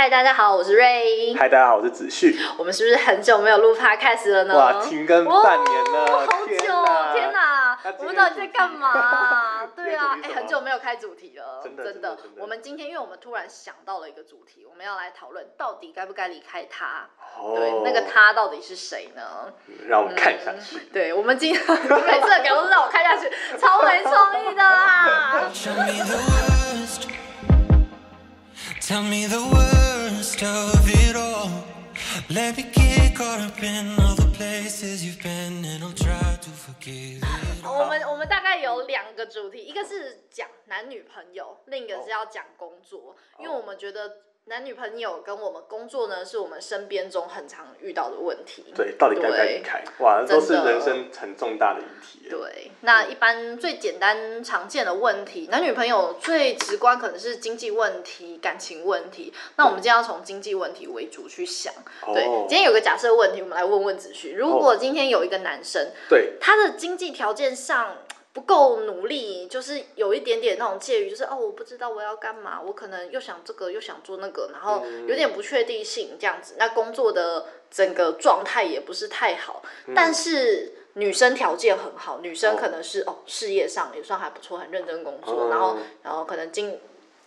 嗨，大家好，我是瑞。嗨，大家好，我是子旭。我们是不是很久没有录 podcast 了呢？哇，停更半年了，好久，天哪！我们到底在干嘛？对啊，哎，很久没有开主题了，真的。我们今天，因为我们突然想到了一个主题，我们要来讨论到底该不该离开他。对，那个他到底是谁呢？让我们看下去。对，我们今天每次的梗都是让我看下去，超没创意的啦。Tell me the worst 我们我们大概有两个主题，一个是讲男女朋友，另一个是要讲工作，因为我们觉得。男女朋友跟我们工作呢，是我们身边中很常遇到的问题。对，到底该不该离开？哇，都是人生很重大的议题。对，那一般最简单常见的问题，男女朋友最直观可能是经济问题、感情问题。那我们今天要从经济问题为主去想。对，今天有个假设问题，我们来问问子旭：如果今天有一个男生，对他的经济条件上。不够努力，就是有一点点那种介于，就是哦，我不知道我要干嘛，我可能又想这个又想做那个，然后有点不确定性这样子。那工作的整个状态也不是太好，但是女生条件很好，女生可能是哦事业上也算还不错，很认真工作，然后然后可能经。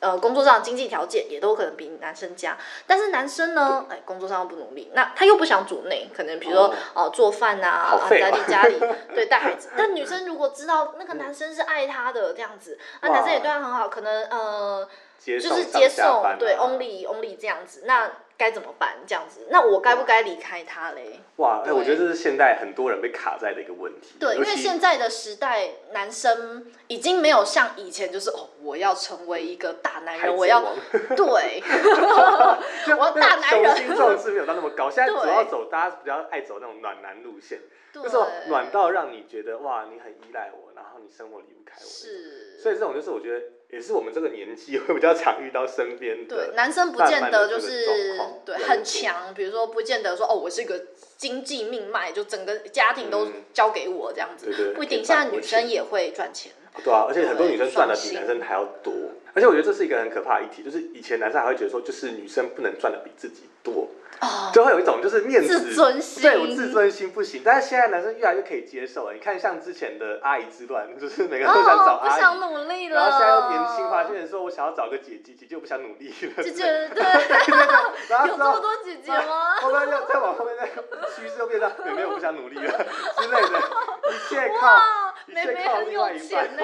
呃，工作上经济条件也都可能比男生佳，但是男生呢，哎，工作上又不努力，那他又不想主内，可能比如说哦做饭呐，在理家里，对带孩子。但女生如果知道那个男生是爱她的这样子，那男生也对她很好，可能呃就是接受对 only only 这样子，那。该怎么办？这样子，那我该不该离开他嘞？哇，哎，我觉得这是现代很多人被卡在的一个问题。对，因为现在的时代，男生已经没有像以前，就是哦，我要成为一个大男人，我要 对，我要大男人，雄心壮志没有到那么高。现在主要走，大家比较爱走那种暖男路线，就是暖到让你觉得哇，你很依赖我，然后你生活离不开我。是，所以这种就是我觉得。也是我们这个年纪会比较常遇到身边的，对男生不见得就是对很强，比如说不见得说哦，我是一个经济命脉，就整个家庭都交给我这样子，不一定。现在女生也会赚钱，对啊，而且很多女生赚的比男生还要多，而且我觉得这是一个很可怕的议题，就是以前男生还会觉得说，就是女生不能赚的比自己多。就会有一种就是面子，自尊心对我自尊心不行。但是现在男生越来越可以接受了。你看像之前的阿姨之乱，就是每个人都想找阿姨，不想努力了。然后现在又年轻化，现在说我想要找个姐姐，姐姐我不想努力了。姐姐对，有这么多姐姐吗？后面又再往后面再趋势又变成妹妹我不想努力了之类的，一切靠一切靠另外一半呢。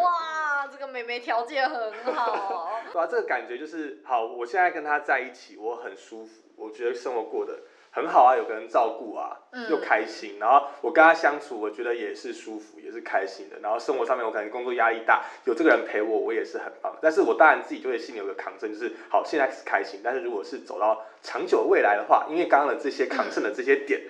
哇，这个妹妹条件很好。对啊，这个感觉就是好。我现在跟他在一起，我很舒服。我觉得生活过得很好啊，有个人照顾啊，又开心。然后我跟他相处，我觉得也是舒服，也是开心的。然后生活上面，我可能工作压力大，有这个人陪我，我也是很棒。但是我当然自己就会心里有个抗争，就是好，现在是开心。但是如果是走到长久未来的话，因为刚刚的这些抗争的这些点，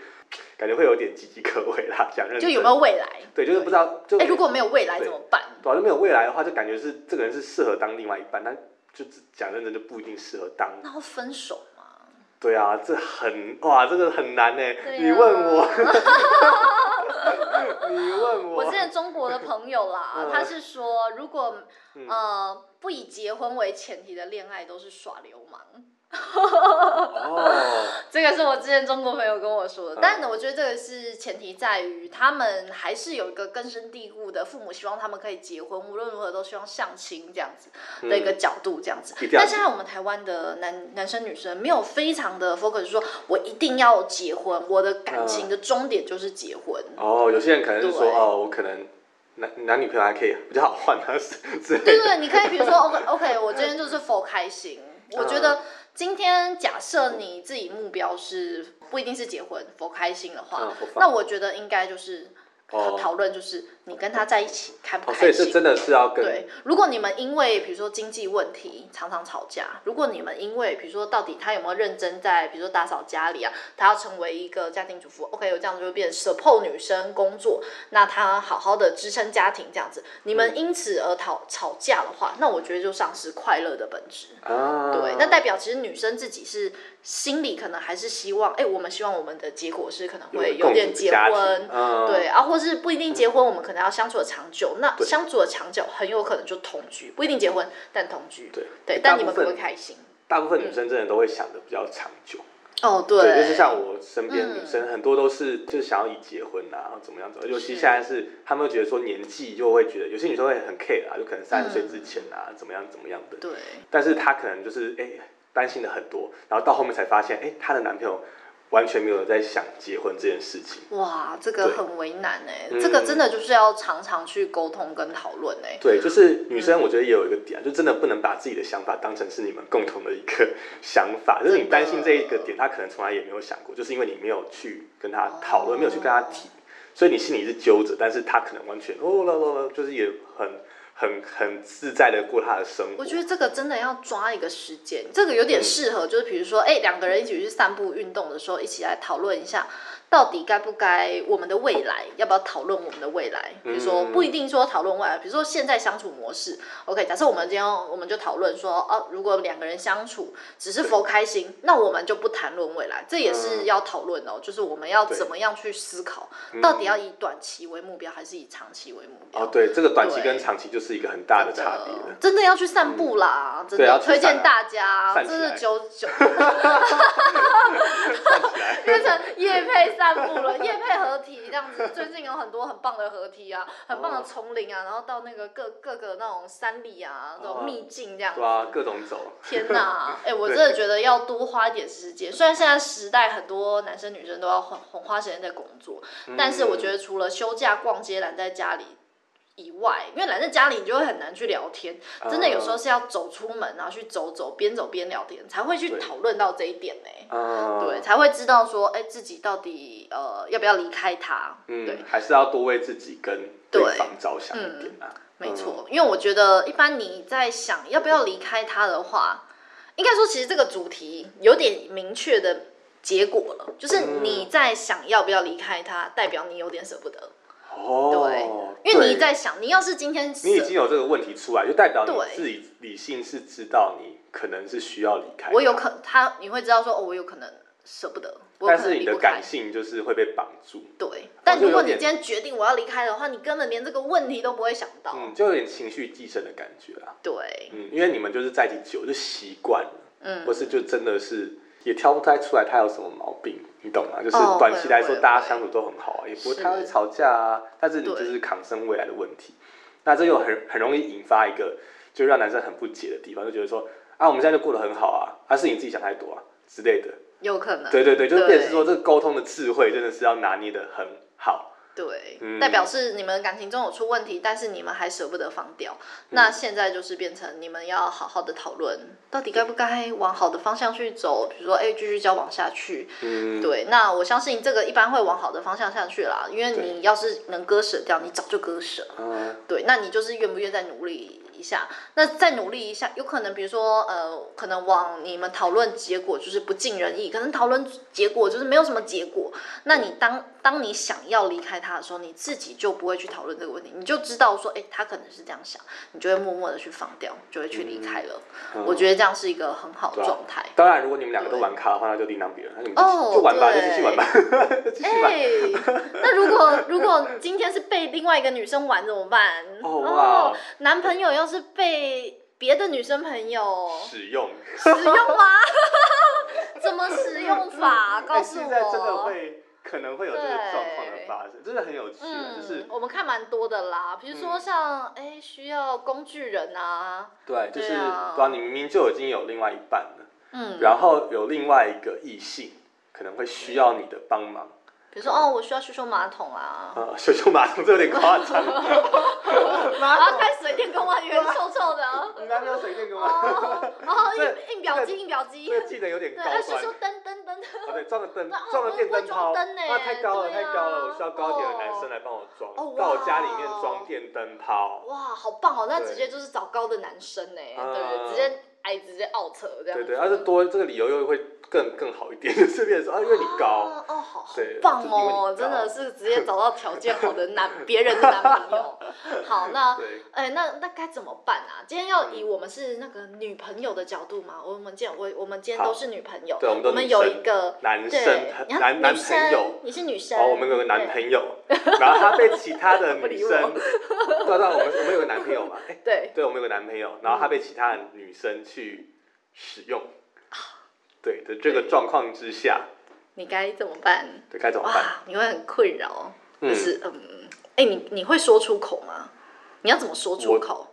感觉会有点岌岌可危啦。讲认就有没有未来？对，就是不知道。就哎，如果没有未来怎么办？对，就没有未来的话，就感觉是这个人是适合当另外一半，但就讲认真就不一定适合当。那会分手吗。对啊，这很哇，这个很难呢。你问我，你问我。我之前中国的朋友啦，他是说，如果呃不以结婚为前提的恋爱都是耍流氓。哦，这个是我之前中国朋友跟我说的，但是我觉得这个是前提在于他们还是有一个根深蒂固的父母希望他们可以结婚，无论如何都希望相亲这样子的一个角度这样子。但现在我们台湾的男男生女生没有非常的 focus 说，我一定要结婚，我的感情的终点就是结婚。哦，有些人可能是说，哦，我可能男男女朋友还可以比较好换，他是对对对，你可以比如说，OK OK，我今天就是 for 开心，我觉得。今天假设你自己目标是不一定是结婚，否开心的话，那我觉得应该就是讨论就是。你跟他在一起开不开心？所以是真的是要跟对。如果你们因为比如说经济问题常常吵架，如果你们因为比如说到底他有没有认真在比如说打扫家里啊，他要成为一个家庭主妇，OK，有这样子就变 support 女生工作，那他好好的支撑家庭这样子，你们因此而吵吵架的话，那我觉得就丧失快乐的本质。啊，对，那代表其实女生自己是心里可能还是希望，哎，我们希望我们的结果是可能会有点结婚，对啊，或是不一定结婚，我们可能。要相处的长久，那相处的长久很有可能就同居，不一定结婚，但同居。对对，但你们可不可以开心？大部分女生真的都会想的比较长久。哦，对，就是像我身边女生很多都是就是想要以结婚啊，然后怎么样怎么，尤其现在是他们会觉得说年纪就会觉得有些女生会很 care 啊，就可能三十岁之前啊怎么样怎么样的。对。但是她可能就是哎担心的很多，然后到后面才发现哎她的男朋友。完全没有在想结婚这件事情。哇，这个很为难哎，这个真的就是要常常去沟通跟讨论哎。对，就是女生，我觉得也有一个点，就真的不能把自己的想法当成是你们共同的一个想法。就是你担心这一个点，他可能从来也没有想过，就是因为你没有去跟他讨论，没有去跟他提，所以你心里是揪着，但是他可能完全哦啦啦啦，就是也很。很很自在的过他的生活。我觉得这个真的要抓一个时间，这个有点适合，就是比如说，哎，两个人一起去散步运动的时候，一起来讨论一下。到底该不该我们的未来要不要讨论我们的未来？比如说不一定说讨论未来，比如说现在相处模式。OK，假设我们今天我们就讨论说，哦，如果两个人相处只是否开心，那我们就不谈论未来，这也是要讨论哦。就是我们要怎么样去思考，到底要以短期为目标，还是以长期为目标？哦，对，这个短期跟长期就是一个很大的差别。真的要去散步啦，真的推荐大家，这是九九 变成叶配散步了，夜配合体这样子，最近有很多很棒的合体啊，很棒的丛林啊，然后到那个各各个那种山里啊，那种秘境这样。对啊，各种走。天哪，哎，我真的觉得要多花一点时间。虽然现在时代很多男生女生都要很很花时间在工作，但是我觉得除了休假逛街懒在家里。以外，因为来在家里，你就会很难去聊天。真的有时候是要走出门，然后去走走，边走边聊天，才会去讨论到这一点呢。对，才会知道说，哎，自己到底呃要不要离开他？嗯，对，还是要多为自己跟对方着想一点啊。没错，因为我觉得一般你在想要不要离开他的话，应该说其实这个主题有点明确的结果了，就是你在想要不要离开他，代表你有点舍不得。哦，对，因为你在想，你要是今天你已经有这个问题出来，就代表你自己理性是知道你可能是需要离开。我有可他你会知道说，哦，我有可能舍不得，但是你的感性就是会被绑住。对，但如果你今天决定我要离开的话，你根本连这个问题都不会想到，嗯，就有点情绪寄生的感觉啊。对，嗯，因为你们就是在一起久就习惯了，嗯，不是就真的是。也挑不太出来他有什么毛病，你懂吗？就是短期来说，大家相处都很好啊，也不会太会吵架啊。但是你就是抗生未来的问题，那这又很很容易引发一个，就让男生很不解的地方，就觉得说啊，我们现在就过得很好啊，还是你自己想太多啊之类的。有可能。对对对，就是变成说这个沟通的智慧真的是要拿捏的很好。对，代表是你们感情中有出问题，但是你们还舍不得放掉。那现在就是变成你们要好好的讨论，到底该不该往好的方向去走？比如说，哎，继续交往下去。嗯，对。那我相信这个一般会往好的方向下去啦，因为你要是能割舍掉，你早就割舍。嗯，对。那你就是愿不愿再努力？一下，那再努力一下，有可能，比如说，呃，可能往你们讨论结果就是不尽人意，可能讨论结果就是没有什么结果。那你当当你想要离开他的时候，你自己就不会去讨论这个问题，你就知道说，哎，他可能是这样想，你就会默默的去放掉，就会去离开了。我觉得这样是一个很好的状态。当然，如果你们两个都玩咖的话，那就另当别论，那你们就玩吧，就继续玩吧。哎，那如果如果今天是被另外一个女生玩怎么办？哦，男朋友要。是被别的女生朋友使用，使用吗？怎么使用法？告诉我。现在真的会可能会有这个状况的发生，真的很有趣。就是我们看蛮多的啦，比如说像哎需要工具人啊，对，就是对啊，你明明就已经有另外一半了，嗯，然后有另外一个异性可能会需要你的帮忙。比如说哦，我需要修修马桶啊！啊，修修马桶这有点夸张。马桶开水电工啊，以为臭臭的。你那边有水电工吗？然后印印表机，印表机。这个技能有点高端。修修灯灯灯。啊，对，装个灯，装个电灯泡。啊，太高了，太高了！我需要高一点的男生来帮我装，到我家里面装电灯泡。哇，好棒哦！那直接就是找高的男生呢，对，直接矮直接 out 这样。对对，而且多这个理由又会。更更好一点，顺便说啊，因为你高，哦，好棒哦，真的是直接找到条件好的男别人的男朋友。好，那哎，那那该怎么办啊？今天要以我们是那个女朋友的角度嘛？我们今我我们今天都是女朋友，对，我们有一个男生男男朋友，你是女生，哦，我们有个男朋友，然后他被其他的女生，对对，我们我们有个男朋友嘛？对，对，我们有个男朋友，然后他被其他的女生去使用。对的这个状况之下，你该怎么办？对，该怎么办？哇，你会很困扰，就是嗯，哎，你你会说出口吗？你要怎么说出口？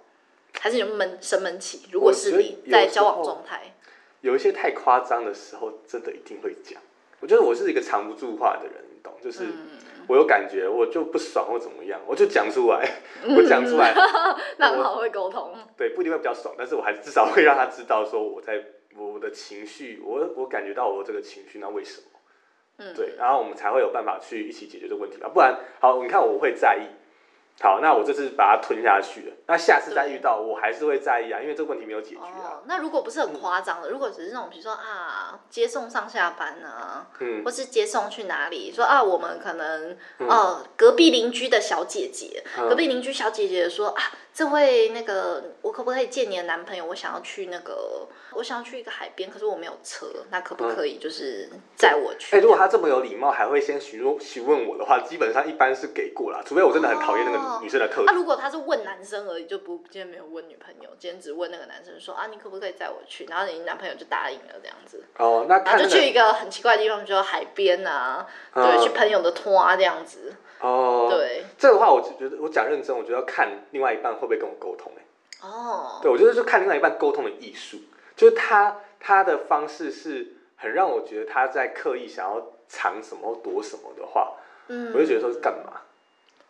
还是你闷生闷气？如果是你在交往状态，有一些太夸张的时候，真的一定会讲。我觉得我是一个藏不住话的人，你懂？就是我有感觉，我就不爽或怎么样，我就讲出来，我讲出来，那很好会沟通。对，不一定会比较爽，但是我还是至少会让他知道，说我在我的情绪，我我感觉到我这个情绪，那为什么？嗯，对，然后我们才会有办法去一起解决这个问题吧。不然，好，你看我会在意。好，那我这次把它吞下去了。那下次再遇到，我还是会在意啊，因为这个问题没有解决啊。那如果不是很夸张的，如果只是那种，比如说啊，接送上下班啊，嗯，或是接送去哪里，说啊，我们可能哦，隔壁邻居的小姐姐，隔壁邻居小姐姐说啊。这位那个，我可不可以见你的男朋友？我想要去那个，我想要去一个海边，可是我没有车，那可不可以就是载我去？哎，如果他这么有礼貌，还会先询问询问我的话，基本上一般是给过了，除非我真的很讨厌那个女生的特质。那如果他是问男生而已，就不今天没有问女朋友，今天只问那个男生说啊，你可不可以载我去？然后你男朋友就答应了这样子。哦，那他就去一个很奇怪的地方，就海边啊，对，去朋友的拖啊这样子。哦，对，这个话我就觉得我讲认真，我觉得要看另外一半会不会跟我沟通哎。哦，对，我觉得就看另外一半沟通的艺术，就是他他的方式是很让我觉得他在刻意想要藏什么躲什么的话，嗯，我就觉得说是干嘛？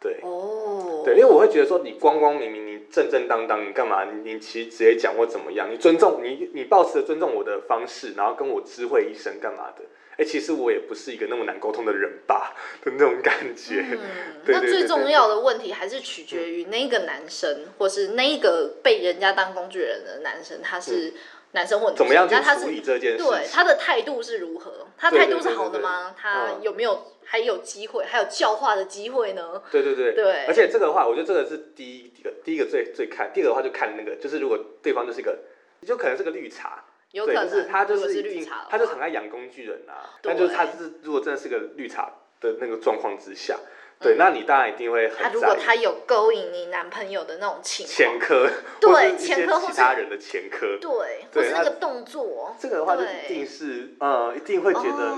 对，哦，对，因为我会觉得说你光光明明你正正当当你干嘛？你你其实直接讲或怎么样？你尊重你你保持着尊重我的方式，然后跟我知会一声干嘛的？哎，其实我也不是一个那么难沟通的人吧的那种感觉。嗯，那最重要的问题还是取决于那个男生，或是那一个被人家当工具人的男生，他是男生或女生，怎么样去处理这件事？对，他的态度是如何？他态度是好的吗？他有没有还有机会，还有教化的机会呢？对对对对。而且这个的话，我觉得这个是第一个，第一个最最看。第二个的话就看那个，就是如果对方就是一个，就可能是个绿茶。有可能，就是他就是绿茶，他就很爱养工具人啊。但就是他是如果真的是个绿茶的那个状况之下，对，那你当然一定会很。他如果他有勾引你男朋友的那种情前科，对前科或其他人的前科，对，或是那个动作，这个的话就一定是呃，一定会觉得，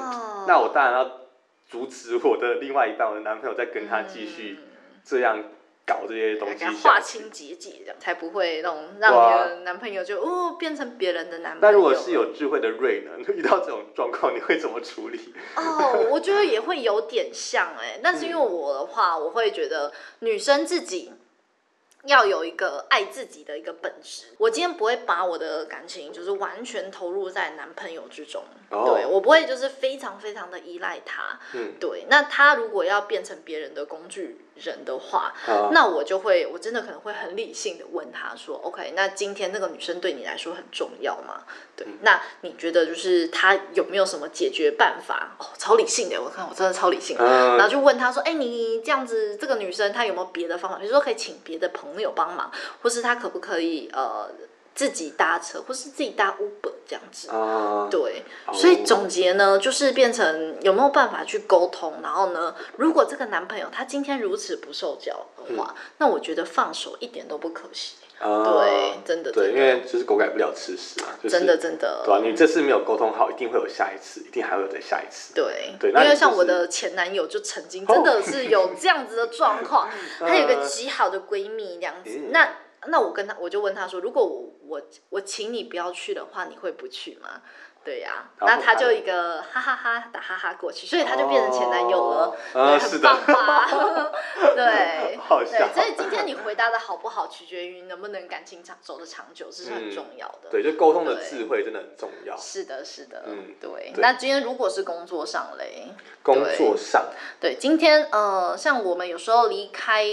那我当然要阻止我的另外一半，我的男朋友再跟他继续这样。搞这些东西，划清结界，这样才不会那种让你的男朋友就哦变成别人的男朋友。那如果是有智慧的瑞呢，遇到这种状况，你会怎么处理？哦，我觉得也会有点像哎，但是因为我的话，我会觉得女生自己。要有一个爱自己的一个本质。我今天不会把我的感情就是完全投入在男朋友之中，对我不会就是非常非常的依赖他。嗯，对。那他如果要变成别人的工具人的话，那我就会我真的可能会很理性的问他说：“OK，那今天那个女生对你来说很重要吗？对，那你觉得就是她有没有什么解决办法？哦，超理性的，我看我真的超理性。然后就问他说：“哎，你这样子，这个女生她有没有别的方法？比如说可以请别的朋友。”帮忙，或是她可不可以呃自己搭车，或是自己搭 Uber 这样子？啊，对，所以总结呢，就是变成有没有办法去沟通？然后呢，如果这个男朋友他今天如此不受教的话，那我觉得放手一点都不可惜。对，真的，对，因为就是狗改不了吃屎啊，真的真的，对啊？你这次没有沟通好，一定会有下一次，一定还会有再下一次。对，对，因为像我的前男友就曾经真的是有这样子的状况，他有个极好的闺蜜这样子，那那我跟他我就问他说，如果我我我请你不要去的话，你会不去吗？对呀，那他就一个哈哈哈打哈哈过去，所以他就变成前男友了，对很棒吧？对，对，所以今天你回答的好不好，取决于能不能感情长走的长久，这是很重要的。对，就沟通的智慧真的很重要。是的，是的，嗯，对。那今天如果是工作上嘞，工作上，对，今天呃，像我们有时候离开。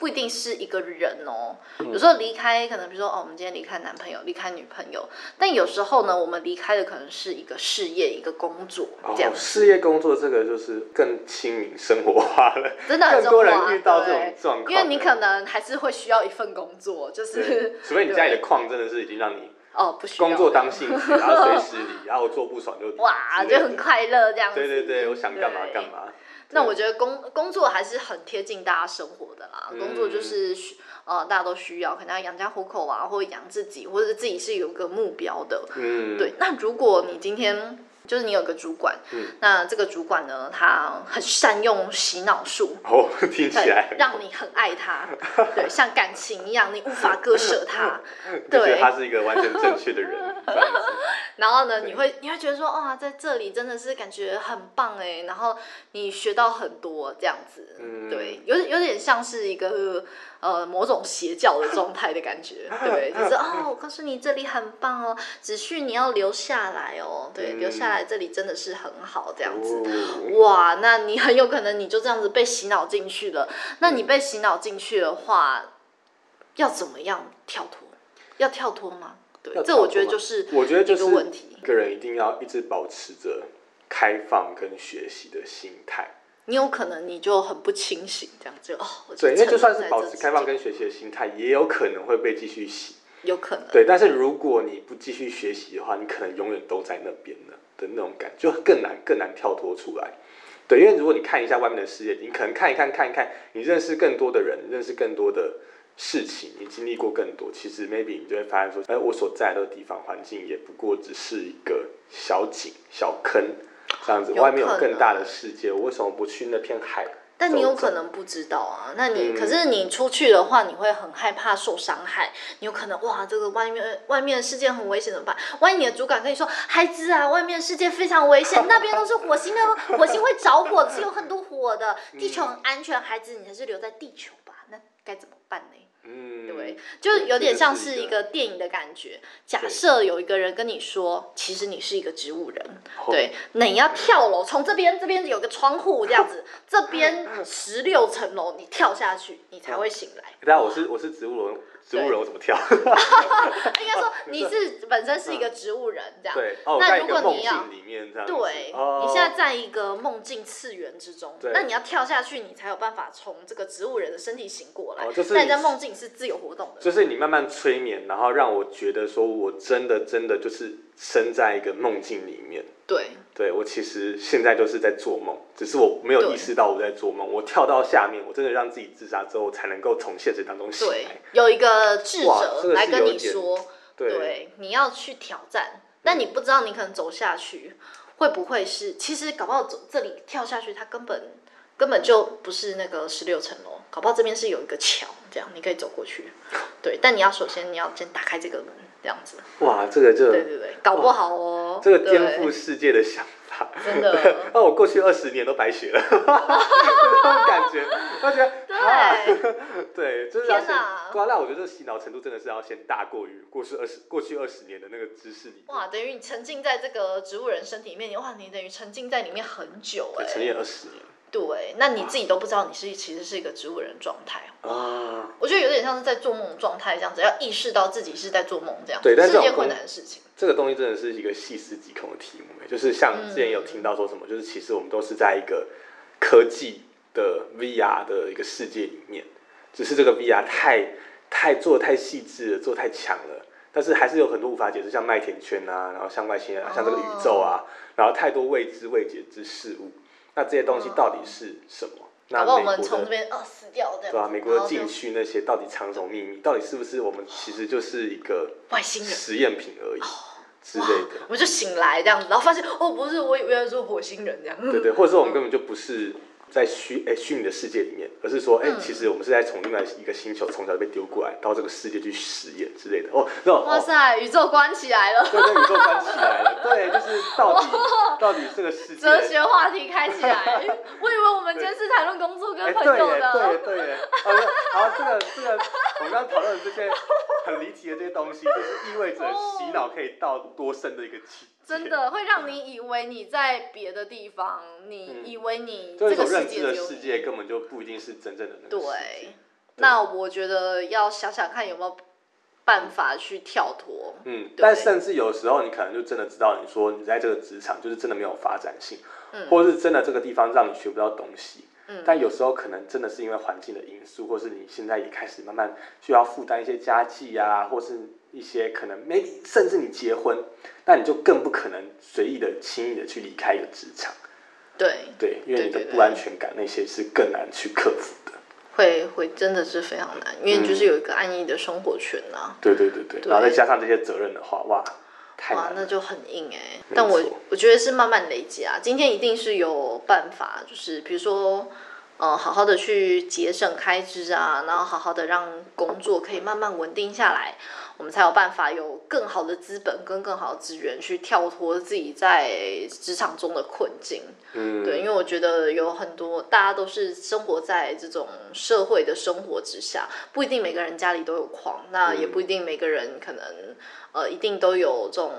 不一定是一个人哦，有时候离开可能比如说哦，我们今天离开男朋友，离开女朋友，但有时候呢，我们离开的可能是一个事业，一个工作这样。事业工作这个就是更亲民生活化了，真的很多人遇到这种状况，因为你可能还是会需要一份工作，就是 除非你家里的矿真的是已经让你哦不需要。工作当兴趣，然后随时离，然后我做不爽就哇就很快乐这样子，对对对，我想干嘛干嘛。那我觉得工工作还是很贴近大家生活的啦，工作就是呃大家都需要，可能要养家糊口啊，或者养自己，或者自己是有个目标的。嗯，对，那如果你今天就是你有个主管，嗯。那这个主管呢，他很善用洗脑术，哦，听起来，让你很爱他，对，像感情一样，你无法割舍他，对。他是一个完全正确的人。然后呢，你会你会觉得说，哇，在这里真的是感觉很棒哎，然后你学到很多这样子，嗯对，有有点像是一个呃某种邪教的状态的感觉，对，就是哦，我告诉你这里很棒哦，只需你要留下来哦，对，留下来这里真的是很好这样子。哦哇，那你很有可能你就这样子被洗脑进去了。那你被洗脑进去的话，要怎么样跳脱？要跳脱吗？这我觉得就是我觉得就是个问题。一个人一定要一直保持着开放跟学习的心态。你有可能你就很不清醒，这样就哦，我对，因为就算是保持开放跟学习的心态，也有可能会被继续洗。有可能对，但是如果你不继续学习的话，你可能永远都在那边了的那种感觉，就更难更难跳脱出来。对，因为如果你看一下外面的世界，你可能看一看看一看，你认识更多的人，认识更多的事情，你经历过更多，其实 maybe 你就会发现说，哎，我所在的地方环境也不过只是一个小井、小坑这样子，外面有更大的世界，我为什么不去那片海？但你有可能不知道啊，那你、嗯可是你出去的话，你会很害怕受伤害，你有可能哇，这个外面外面的世界很危险怎么办？万一你的主管跟你说，孩子啊，外面的世界非常危险，那边都是火星的，火星会着火，是有很多火的，地球很安全，孩子你还是留在地球吧，那该怎么办呢？嗯，对，就有点像是一个电影的感觉。假设有一个人跟你说，其实你是一个植物人，哦对，那你要跳楼，从这边这边有个窗户这样子，这边十六层楼，你跳下去，你才会醒来。大家我是我是植物人，植物人我怎么跳？应该说你是本身是一个植物人这样。对，哦，那如果你要境里面这样。对，哦、你现在在一个梦境次元之中，对那你要跳下去，你才有办法从这个植物人的身体醒过来。哦就是那你在梦境是自由活动的。就是你慢慢催眠，然后让我觉得说我真的真的就是身在一个梦境里面。对，对我其实现在就是在做梦，只是我没有意识到我在做梦。我跳到下面，我真的让自己自杀之后，才能够从现实当中醒对来。，有一个智者来跟你说，对，对，你要去挑战，但你不知道你可能走下去会不会是，其实搞不好走这里跳下去，它根本根本就不是那个十六层楼，搞不好这边是有一个桥，这样你可以走过去。对，但你要首先你要先打开这个门，这样子。哇，这个就对对对，搞不好哦，这个对。颠覆世界的想法，真的。那 我过去二十年都白学了，那种感觉，我觉得啊对，对，就 是要先天哪。对啊，那我觉得这个洗脑程度真的是要先大过于过去二十过去二十年的那个知识里，哇，等于你沉浸在这个植物人身体里面，哇，你等于沉浸在里面很久哎、对，沉浸二十年对，那你自己都不知道你是其实是一个植物人状态。啊，我觉得有点像是在做梦状态这样子，要意识到自己是在做梦这样，对但是件困难的事情。这个东西真的是一个细思极恐的题目，就是像之前有听到说什么，就是其实我们都是在一个科技的 VR 的一个世界里面，只是这个 VR 太太做的太细致了，做得太强了。但是还是有很多无法解释，像麦田圈啊，然后像外星人啊，像这个宇宙啊，然后太多未知未解之事物。那这些东西到底是什么？那美国的从这边哦死掉这样子，对吧、美国的禁区那些到底藏什么秘密？到底是不是我们其实就是一个外星人实验品而已之类的？我们就醒来这样子，然后发现哦不是，我以为是火星人这样。对对，或者说我们根本就不是在虚哎虚拟的世界里面，而是说哎、嗯其实我们是在从另外一个星球从小被丢过来到这个世界去实验之类的。哦，那哇塞，宇宙关起来了，对，跟宇宙关起来了。对，就是到底到底这个世界。哲学话题开起来。我以为我们今天是谈论工作哎，跟朋，友的。对耶，对耶。好的，好，这个这个，我们刚刚讨论的这些 很离奇的这些东西，就是意味着洗脑可以到多深的一个境界。真的会让你以为你在别的地方，你嗯以为你这个认知。的世界根本就不一定是真正的那个世界。对，那我觉得要想想看有没有办法去跳脱。嗯，但甚至有时候你可能就真的知道，你说你在这个职场就是真的没有发展性，嗯或者是真的这个地方让你学不到东西。嗯。但有时候可能真的是因为环境的因素，或是你现在也开始慢慢需要负担一些家计啊，或是一些可能 maybe 甚至你结婚，那你就更不可能随意的、轻易的去离开一个职场。对，对，因为你的不安全感那些是更难去克服的。会会真的是非常难，因为就是有一个安逸的生活圈呐、对对对对，然后再加上这些责任的话，哇，太哇，那就很硬哎、没但我我觉得是慢慢累积啊。今天一定是有办法，就是比如说，呃，好好的去节省开支啊，然后好好的让工作可以慢慢稳定下来，我们才有办法有更好的资本跟更好的资源去跳脱自己在职场中的困境。嗯，对，因为我觉得有很多大家都是生活在这种社会的生活之下，不一定每个人家里都有矿，那也不一定每个人可能呃一定都有这种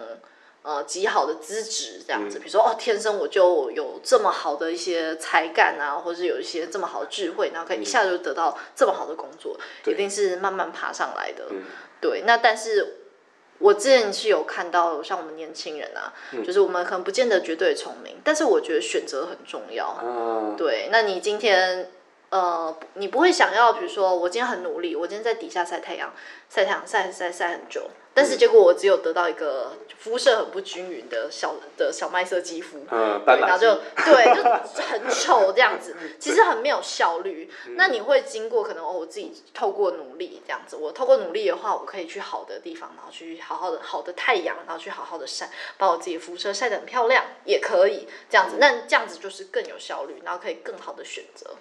呃极好的资质这样子。比如说哦，天生我就有这么好的一些才干啊，或是有一些这么好的智慧，然后可以一下就得到这么好的工作，一定是慢慢爬上来的。对，那但是。我之前是有看到，像我们年轻人啊，就是我们可能不见得绝对聪明，但是我觉得选择很重要。嗯，对，那你今天呃，你不会想要，比如说我今天很努力，我今天在底下晒太阳，晒太阳晒晒晒很久，但是结果我只有得到一个肤色很不均匀的小的小麦色肌肤，嗯，对，然后就 对，就很丑这样子，其实很没有效率。嗯那你会经过可能哦，我自己透过努力这样子，我透过努力的话，我可以去好的地方，然后去好好的好的太阳，然后去好好的晒，把我自己肤色晒得很漂亮，也可以这样子。那这样子就是更有效率，然后可以更好的选择，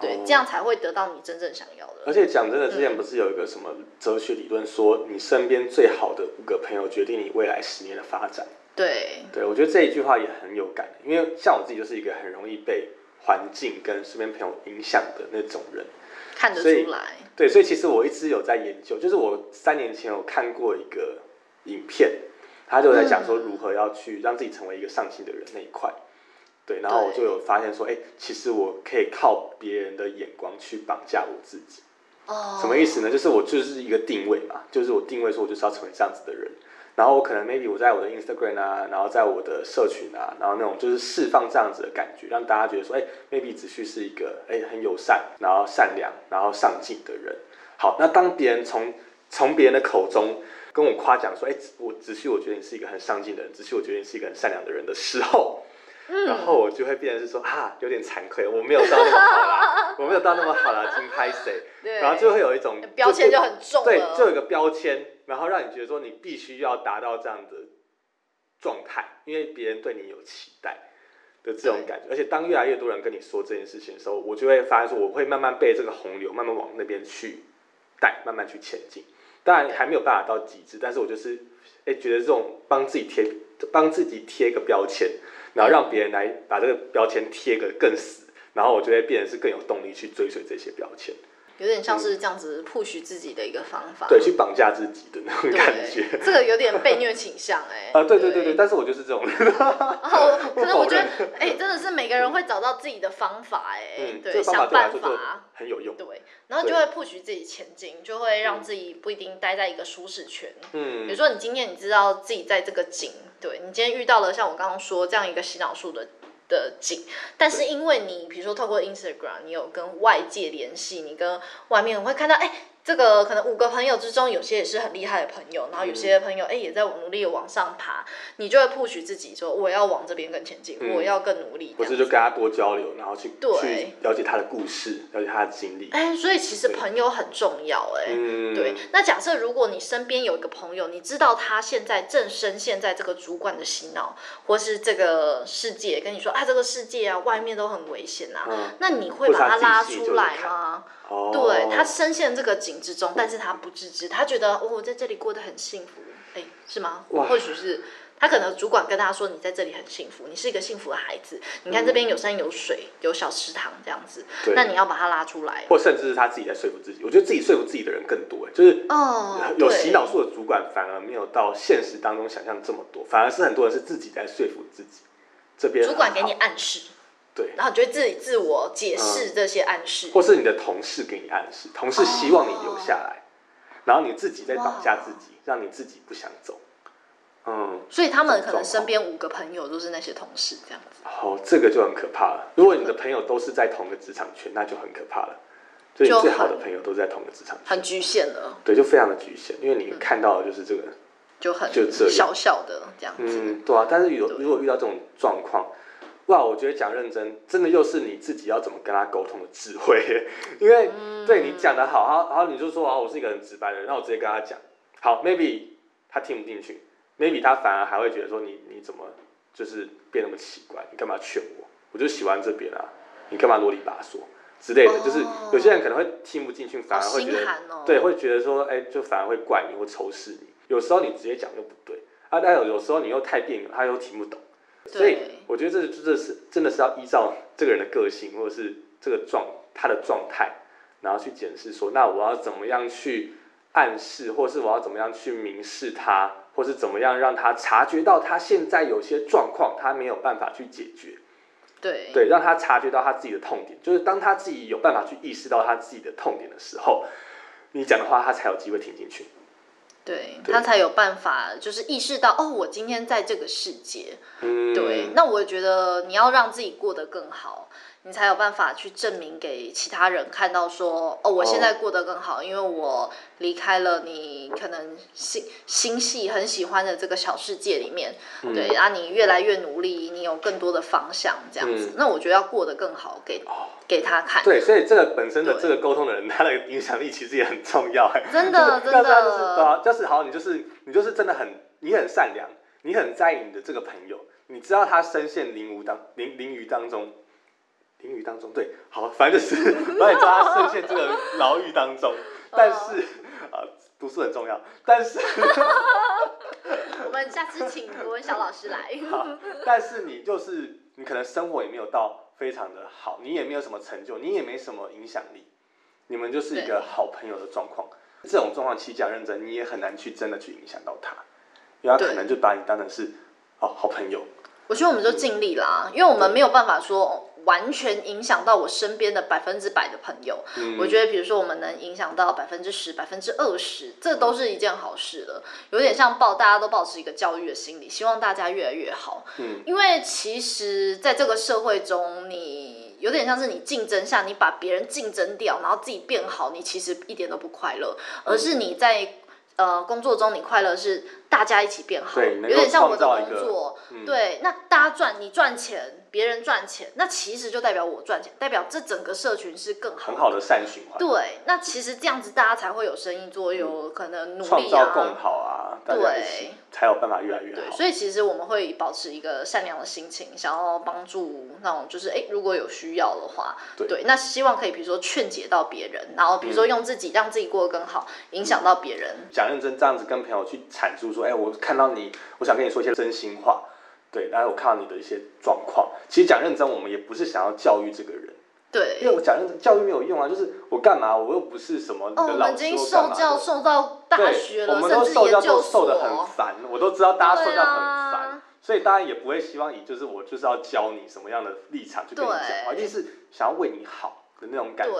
对，这样才会得到你真正想要的。而且讲真的，之嗯前不是有一个什么哲学理论说，你身边最好的五个朋友决定你未来十年的发展。对，对我觉得这一句话也很有感，因为像我自己就是一个很容易被环境跟身边朋友影响的那种人。看得出来。对，所以其实我一直有在研究，就是我三年前有看过一个影片，他就在讲说如何要去让自己成为一个上进的人那一块。对，然后我就有发现说，哎，其实我可以靠别人的眼光去绑架我自己。什么意思呢？就是我就是一个定位嘛，就是我定位说我就是要成为这样子的人，然后我可能 maybe 我在我的 Instagram 啊，然后在我的社群啊，然后那种就是释放这样子的感觉，让大家觉得说，哎，maybe 子旭是一个哎很友善，然后善良，然后上进的人。好，那当别人从从别人的口中跟我夸奖说，哎，我子旭，我觉得你是一个很上进的人，子旭，我觉得你是一个很善良的人的时候。然后我就会变成是说啊，有点惭愧，我没有到那么好啦，我没有到那么好啦，金拍谁？对，然后就会有一种标签就很重对，了就有一个标签，然后让你觉得说你必须要达到这样的状态，因为别人对你有期待的这种感觉。而且当越来越多人跟你说这件事情的时候，我就会发现说，我会慢慢被这个洪流慢慢往那边去带，慢慢去前进。当然还没有办法到极致，但是我就是哎觉得这种帮自己贴帮自己贴个标签，然后让别人来把这个标签贴个更死，然后我就会变得是更有动力去追随这些标签。有点像是这样子 push 自己的一个方法。对，去绑架自己的那种感觉。这个有点被虐倾向哎、啊，对对对对，但是我就是这种人。哦，可是 我觉得哎、真的是每个人会找到自己的方法哎、嗯，对，想办法，很有用。对，然后就会 push 自己前进，就会让自己不一定待在一个舒适圈。嗯比如嗯，说，你今天你知道自己在这个井，对你今天遇到了像我刚刚说这样一个洗脑术的的景，但是因为你比如说透过 Instagram，你有跟外界联系，你跟外面会看到，哎、这个可能五个朋友之中，有些也是很厉害的朋友，然后有些朋友哎、也在努力的往上爬，你就会 push 自己说我要往这边更前进，我要更努力。或这样子是就跟他多交流，然后去对去了解他的故事，了解他的经历。哎、所以其实朋友很重要哎、嗯，对，那假设如果你身边有一个朋友，你知道他现在正深陷在这个主管的洗脑，或是这个世界跟你说啊，这个世界啊，外面都很危险啊，嗯那你会把他拉出来吗？哦，对他深陷这个井之中，但是他不自知，他觉得哦，我在这里过得很幸福，哎，是吗？或许是。他可能主管跟他说：“你在这里很幸福，你是一个幸福的孩子。你看这边有山有水，有小池塘这样子。那你要把他拉出来。或甚至是他自己在说服自己。我觉得自己说服自己的人更多，就是哦，有洗脑术的主管反而没有到现实当中想象这么多，反而是很多人是自己在说服自己。这边主管给你暗示，对，然后你就会自己自我解释这些暗示。或是你的同事给你暗示，同事希望你留下来，然后你自己在绑架自己，让你自己不想走。嗯，所以他们可能身边五个朋友都是那些同事这样子。哦，这个就很可怕了。如果你的朋友都是在同个职场圈，那就很可怕了。就你最好的朋友都是在同个职场圈，很局限了，对，就非常的局限，因为你看到的就是这个。就很就这小小的这样子。嗯，对啊，但是有如果遇到这种状况，哇，我觉得讲认真，真的又是你自己要怎么跟他沟通的智慧。因为对你讲的好，然后然后你就说啊，我是一个很直白的人，那我直接跟他讲，好，maybe 他听不进去，maybe 他反而还会觉得说你你怎么就是变那么奇怪，你干嘛劝我？我就喜欢这边啊，你干嘛啰里吧嗦之类的，就是有些人可能会听不进去，反而会觉得对，会觉得说哎，就反而会怪你或仇视你。有时候你直接讲又不对啊，但有有时候你又太别扭，他又听不懂。所以我觉得这这是真的是要依照这个人的个性，或者是这个状他的状态，然后去检视说，那我要怎么样去暗示，或是我要怎么样去明示他，或是怎么样让他察觉到他现在有些状况，他没有办法去解决。对对，让他察觉到他自己的痛点，就是当他自己有办法去意识到他自己的痛点的时候，你讲的话他才有机会听进去。对他才有办法，就是意识到哦，我今天在这个世界。对，那我觉得你要让自己过得更好。你才有办法去证明给其他人看到，说哦，我现在过得更好，因为我离开了你可能心心系很喜欢的这个小世界里面，对，然后你越来越努力，你有更多的方向，这样子，那我觉得要过得更好，给给他看。对，所以这个本身的这个沟通的人，他的影响力其实也很重要。真的，真的，就是好，你就是你就是真的很，你很善良，你很在意你的这个朋友，你知道他深陷囹圄当囹囹圄当中。囹圄当中，对，好，反正就是 把你抓深陷这个牢狱当中。但是啊，读书很重要。但是，我们下次请国文小老师来。好，但是你就是你可能生活也没有到非常的好，你也没有什么成就，你也没什么影响力，你们就是一个好朋友的状况。这种状况起讲认真，你也很难去真的去影响到他，因为他可能就把你当成是哦好朋友。我觉得我们就尽力啦，因为我们没有办法说。完全影响到我身边的百分之百的朋友，我觉得，比如说我们能影响到百分之十、百分之二十，这都是一件好事了。有点像抱大家都保持一个教育的心理，希望大家越来越好。嗯，因为其实在这个社会中，你有点像是你竞争下，你把别人竞争掉，然后自己变好，你其实一点都不快乐，而是你在呃工作中你快乐是大家一起变好，有点像我的工作，对，那大家赚，你赚钱。别人赚钱，那其实就代表我赚钱，代表这整个社群是更好、很好的善循环。对，那其实这样子大家才会有生意做，有可能努力啊，创造更好啊，对，才有办法越来越好。对，所以其实我们会保持一个善良的心情，想要帮助那种就是哎，如果有需要的话，对，那希望可以比如说劝解到别人，然后比如说用自己让自己过得更好，影响到别人。讲认真这样子跟朋友去阐述说，哎，我看到你，我想跟你说一些真心话。对，然后我看到你的一些状况，其实讲认真，我们也不是想要教育这个人，对，因为我讲认真，教育没有用啊，就是我干嘛，我又不是什么哦，我已经受教受到大学了，我们都受教都受的很烦，我都知道大家受教很烦，所以大家也不会希望以就是我就是要教你什么样的立场去跟你讲话，一定是想要为你好的那种感觉。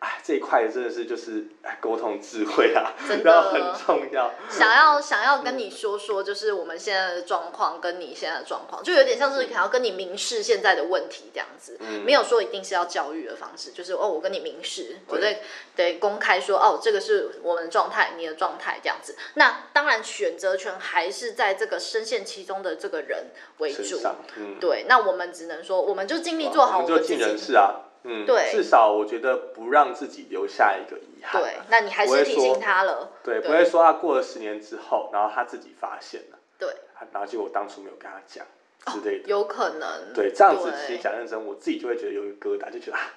哎，这一块真的是就是哎，沟通智慧啊，真的 很重要。想要 想要跟你说说，就是我们现在的状况跟你现在的状况，就有点像是想要跟你明示现在的问题这样子。嗯，没有说一定是要教育的方式，就是哦，我跟你明示，我在得公开说哦，这个是我们的状态，你的状态这样子。那当然，选择权还是在这个深陷其中的这个人为主。嗯，对。那我们只能说，我们就尽力做好我们自己。是啊。嗯，对，至少我觉得不让自己留下一个遗憾。对，那你还是提醒他了。对，不会说他过了十年之后，然后他自己发现了。对，然后结果当初没有跟他讲之类的。有可能。对，这样子其实讲认真，我自己就会觉得有一个疙瘩，就觉得啊，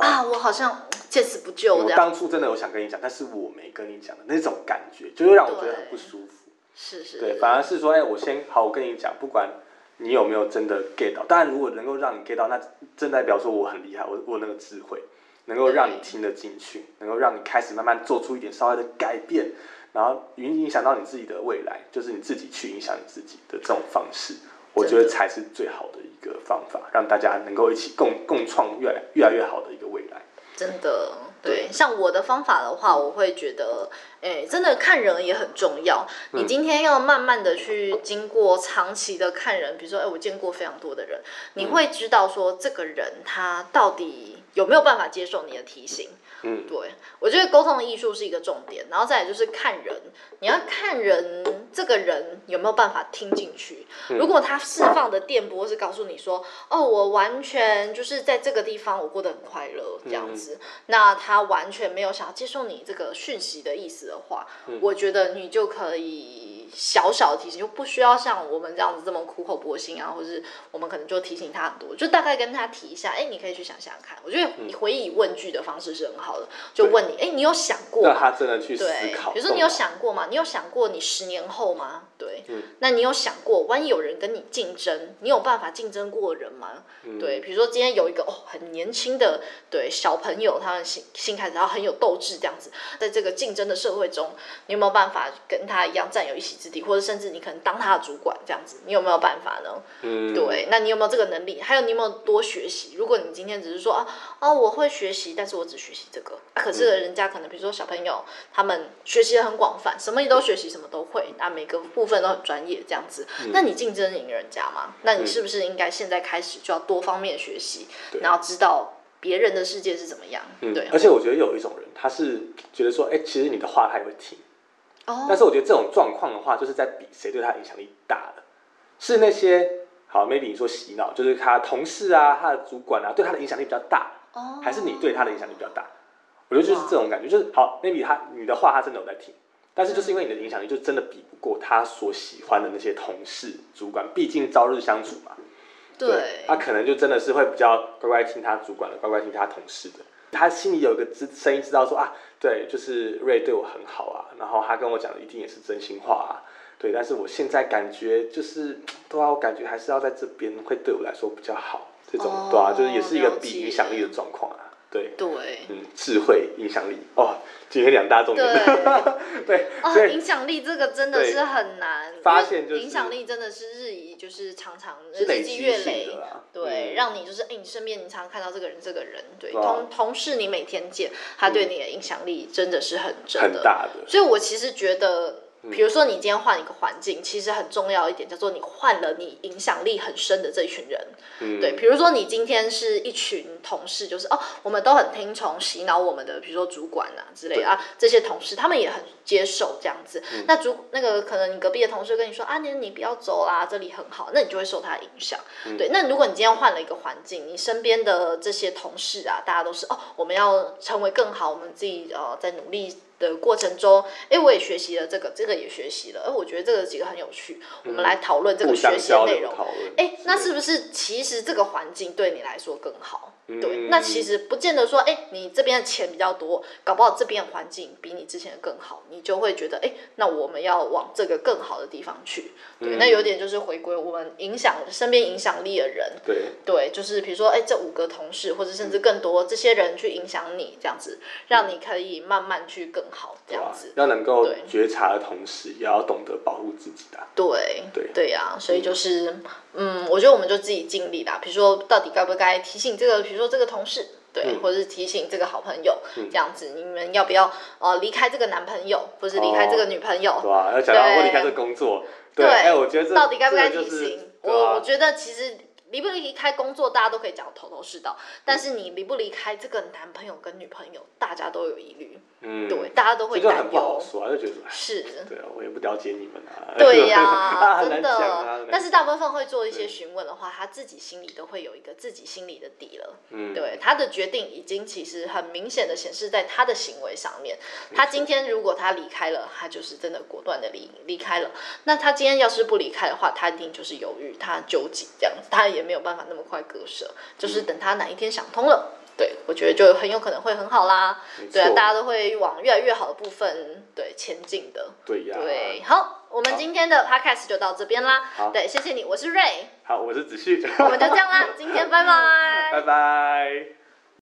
啊，我好像见死不救。我当初真的有想跟你讲，但是我没跟你讲的那种感觉，就会让我觉得很不舒服。是是。对，反而是说，哎，我先好，我跟你讲，不管。你有没有真的 get 到？当然，如果能够让你 get 到，那正代表说我很厉害，我我那个智慧能够让你听得进去，能够让你开始慢慢做出一点稍微的改变，然后影影响到你自己的未来，就是你自己去影响你自己的这种方式，我觉得才是最好的一个方法，让大家能够一起共共创越来越来越好的一个未来。真的，对，像我的方法的话，我会觉得，哎，真的看人也很重要。你今天要慢慢的去经过长期的看人，比如说，哎，我见过非常多的人，你会知道说这个人他到底有没有办法接受你的提醒。嗯，对，我觉得沟通的艺术是一个重点，然后再来就是看人，你要看人这个人有没有办法听进去。如果他释放的电波是告诉你说，哦，我完全就是在这个地方我过得很快乐这样子，那他完全没有想要接受你这个讯息的意思的话，我觉得你就可以。小小的提醒就不需要像我们这样子这么苦口婆心啊，或者是我们可能就提醒他很多，就大概跟他提一下，哎，你可以去想想看。我觉得你回以问句的方式是很好的，就问你，哎，你有想过？让他真的去思考。比如说你有想过吗？你有想过你十年后吗？对，那你有想过，万一有人跟你竞争，你有办法竞争过人吗？对，比如说今天有一个哦很年轻的对小朋友，他们新新开始，然后很有斗志这样子，在这个竞争的社会中，你有没有办法跟他一样占有一席？之地，或者甚至你可能当他的主管这样子，你有没有办法呢？嗯，对，那你有没有这个能力？还有你有没有多学习？如果你今天只是说啊啊，我会学习，但是我只学习这个，可是人家可能比如说小朋友，他们学习的很广泛，什么都学习，什么都会，那每个部分都很专业这样子，那你竞争赢人家吗？那你是不是应该现在开始就要多方面学习，然后知道别人的世界是怎么样？对，而且我觉得有一种人，他是觉得说，哎，其实你的话他也会听。但是我觉得这种状况的话，就是在比谁对他影响力大的，是那些好，maybe 你说洗脑，就是他同事啊，他的主管啊，对他的影响力比较大，还是你对他的影响力比较大？我觉得就是这种感觉，就是好，maybe 他你的话他真的有在听，但是就是因为你的影响力就真的比不过他所喜欢的那些同事、主管，毕竟朝日相处嘛，对，他可能就真的是会比较乖乖听他主管的，乖乖听他同事的。他心里有一个知声音，知道说啊，对，就是瑞对我很好啊，然后他跟我讲的一定也是真心话啊，对，但是我现在感觉就是，对啊，我感觉还是要在这边会对我来说比较好，这种对啊，就是也是一个比影响力的状况啊。对对，嗯，智慧影响力哦，今天两大重点。对对，哦，影响力这个真的是很难发现，就影响力真的是日益就是常常日积月累，对，让你就是哎，你身边你常常看到这个人，这个人，对，同同事你每天见，他对你的影响力真的是很真的，很大的。所以我其实觉得。比如说，你今天换一个环境，其实很重要一点，叫做你换了你影响力很深的这一群人。嗯，对。比如说，你今天是一群同事，就是哦，我们都很听从洗脑我们的，比如说主管啊之类啊，这些同事他们也很接受这样子。那主那个可能你隔壁的同事跟你说啊，你你不要走啦，这里很好，那你就会受他影响。对。那如果你今天换了一个环境，你身边的这些同事啊，大家都是哦，我们要成为更好，我们自己呃在努力。的过程中，哎，我也学习了这个，这个也学习了，哎，我觉得这个几个很有趣，我们来讨论这个学习的内容。哎，那是不是其实这个环境对你来说更好？对，那其实不见得说，哎，你这边的钱比较多，搞不好这边的环境比你之前的更好，你就会觉得，哎，那我们要往这个更好的地方去。对，那有点就是回归我们影响身边影响力的人。对，对，就是比如说，哎，这五个同事或者甚至更多这些人去影响你，这样子，让你可以慢慢去更好，这样子。要能够觉察的同时，也要懂得保护自己的。对，对，对呀，所以就是，嗯，我觉得我们就自己尽力啦。比如说，到底该不该提醒这个，比如说这个同事，对，或者是提醒这个好朋友，这样子，你们要不要呃离开这个男朋友，或是离开这个女朋友？对啊，要想要离开这个工作。对，哎，我觉得到底该不该提醒？我我觉得其实。离不离开工作，大家都可以讲头头是道。但是你离不离开这个男朋友跟女朋友，大家都有疑虑。嗯，对，大家都会担忧。说啊，就觉得是。对啊，我也不了解你们啊。对呀，真的。但是大部分会做一些询问的话，他自己心里都会有一个自己心里的底了。嗯，对，他的决定已经其实很明显的显示在他的行为上面。他今天如果他离开了，他就是真的果断的离离开了。那他今天要是不离开的话，他一定就是犹豫，他纠结这样子，他也。也没有办法那么快割舍，就是等他哪一天想通了，对我觉得就很有可能会很好啦。对啊，大家都会往越来越好的部分对前进的。对呀。对，好，我们今天的 podcast 就到这边啦。好，对，谢谢你，我是瑞。好，我是子旭。我们就这样啦，今天拜拜。拜拜。